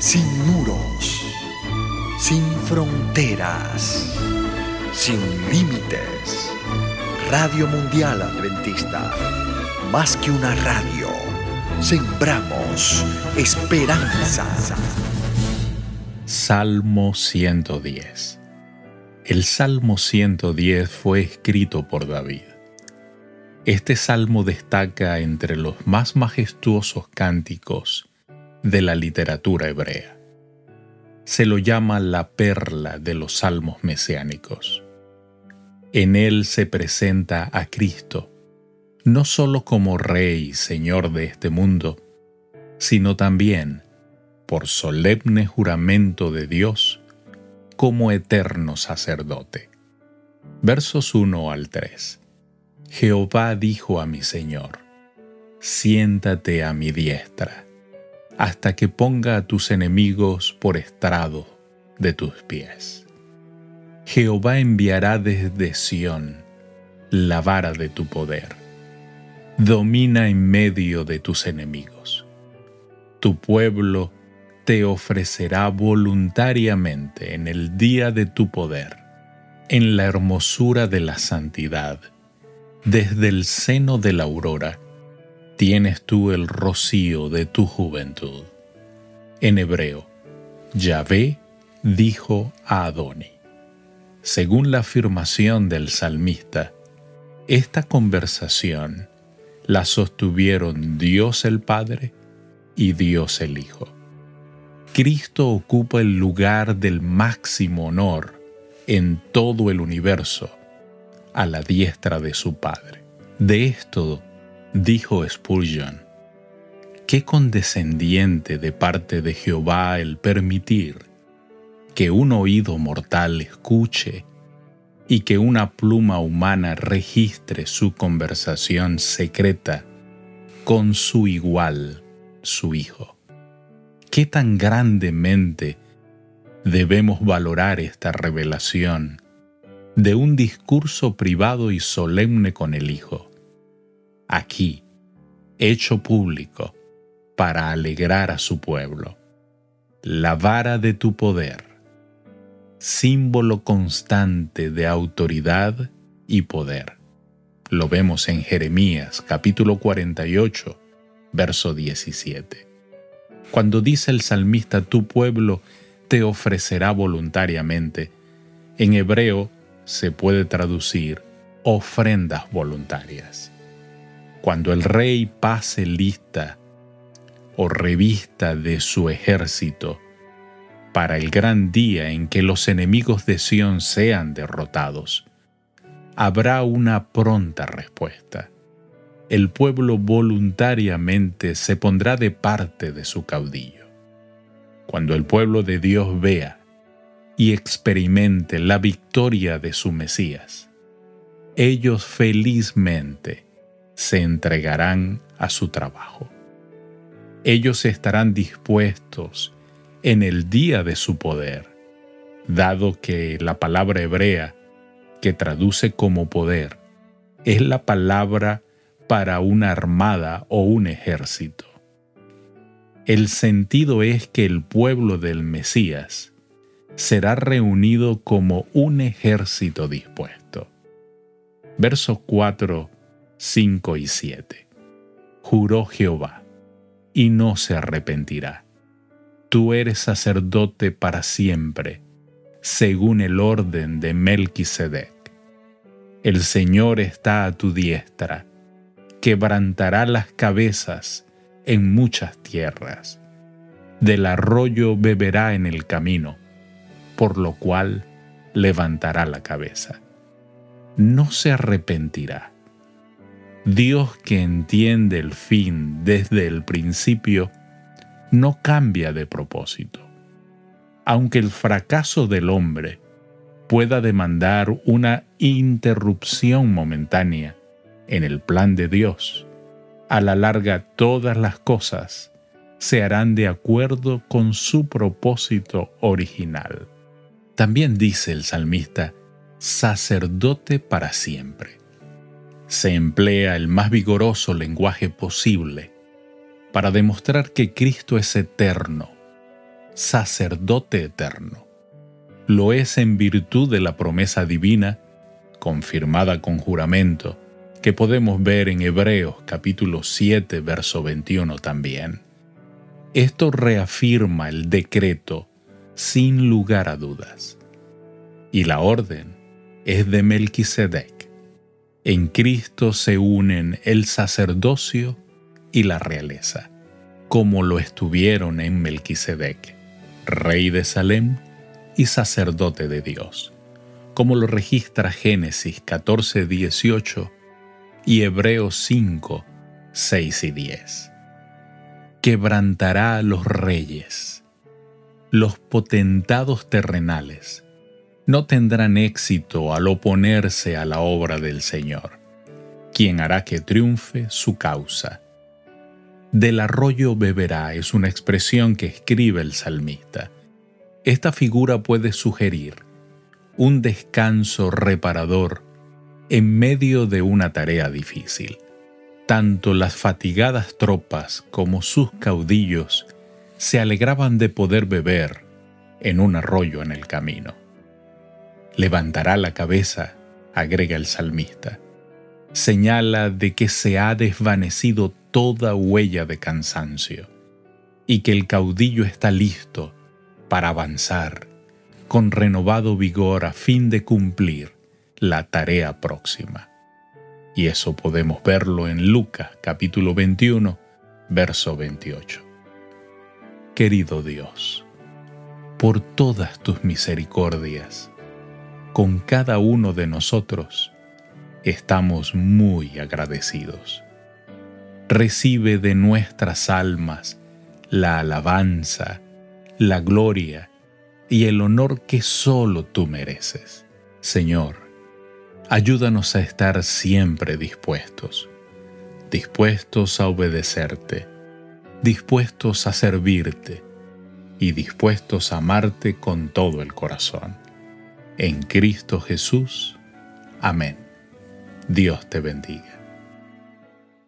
sin muros, sin fronteras, sin límites. Radio Mundial Adventista, más que una radio, sembramos esperanza. Salmo 110 El Salmo 110 fue escrito por David. Este salmo destaca entre los más majestuosos cánticos de la literatura hebrea. Se lo llama la perla de los salmos mesiánicos. En él se presenta a Cristo, no solo como Rey y Señor de este mundo, sino también, por solemne juramento de Dios, como eterno sacerdote. Versos 1 al 3. Jehová dijo a mi Señor, siéntate a mi diestra hasta que ponga a tus enemigos por estrado de tus pies. Jehová enviará desde Sión la vara de tu poder. Domina en medio de tus enemigos. Tu pueblo te ofrecerá voluntariamente en el día de tu poder, en la hermosura de la santidad, desde el seno de la aurora tienes tú el rocío de tu juventud. En hebreo, Yahvé dijo a Adoni. Según la afirmación del salmista, esta conversación la sostuvieron Dios el Padre y Dios el Hijo. Cristo ocupa el lugar del máximo honor en todo el universo, a la diestra de su Padre. De esto dijo Spurgeon, qué condescendiente de parte de Jehová el permitir que un oído mortal escuche y que una pluma humana registre su conversación secreta con su igual, su Hijo. ¿Qué tan grandemente debemos valorar esta revelación de un discurso privado y solemne con el Hijo? Aquí, hecho público, para alegrar a su pueblo. La vara de tu poder, símbolo constante de autoridad y poder. Lo vemos en Jeremías capítulo 48, verso 17. Cuando dice el salmista, tu pueblo te ofrecerá voluntariamente, en hebreo se puede traducir ofrendas voluntarias. Cuando el rey pase lista o revista de su ejército para el gran día en que los enemigos de Sión sean derrotados, habrá una pronta respuesta. El pueblo voluntariamente se pondrá de parte de su caudillo. Cuando el pueblo de Dios vea y experimente la victoria de su Mesías, ellos felizmente se entregarán a su trabajo. Ellos estarán dispuestos en el día de su poder, dado que la palabra hebrea que traduce como poder es la palabra para una armada o un ejército. El sentido es que el pueblo del Mesías será reunido como un ejército dispuesto. Verso 4 5 y 7. Juró Jehová, y no se arrepentirá. Tú eres sacerdote para siempre, según el orden de Melquisedec. El Señor está a tu diestra, quebrantará las cabezas en muchas tierras. Del arroyo beberá en el camino, por lo cual levantará la cabeza. No se arrepentirá Dios que entiende el fin desde el principio, no cambia de propósito. Aunque el fracaso del hombre pueda demandar una interrupción momentánea en el plan de Dios, a la larga todas las cosas se harán de acuerdo con su propósito original. También dice el salmista, sacerdote para siempre se emplea el más vigoroso lenguaje posible para demostrar que Cristo es eterno, sacerdote eterno. Lo es en virtud de la promesa divina, confirmada con juramento, que podemos ver en Hebreos capítulo 7, verso 21 también. Esto reafirma el decreto sin lugar a dudas. Y la orden es de Melquisedec. En Cristo se unen el sacerdocio y la realeza, como lo estuvieron en Melquisedec, rey de Salem y sacerdote de Dios, como lo registra Génesis 14, 18 y Hebreos 5, 6 y 10. Quebrantará a los reyes, los potentados terrenales, no tendrán éxito al oponerse a la obra del Señor, quien hará que triunfe su causa. Del arroyo beberá es una expresión que escribe el salmista. Esta figura puede sugerir un descanso reparador en medio de una tarea difícil. Tanto las fatigadas tropas como sus caudillos se alegraban de poder beber en un arroyo en el camino. Levantará la cabeza, agrega el salmista. Señala de que se ha desvanecido toda huella de cansancio y que el caudillo está listo para avanzar con renovado vigor a fin de cumplir la tarea próxima. Y eso podemos verlo en Lucas capítulo 21, verso 28. Querido Dios, por todas tus misericordias, con cada uno de nosotros, estamos muy agradecidos. Recibe de nuestras almas la alabanza, la gloria y el honor que solo tú mereces. Señor, Ayúdanos a estar siempre dispuestos, dispuestos a obedecerte, dispuestos a servirte y dispuestos a amarte con todo el corazón. En Cristo Jesús. Amén. Dios te bendiga.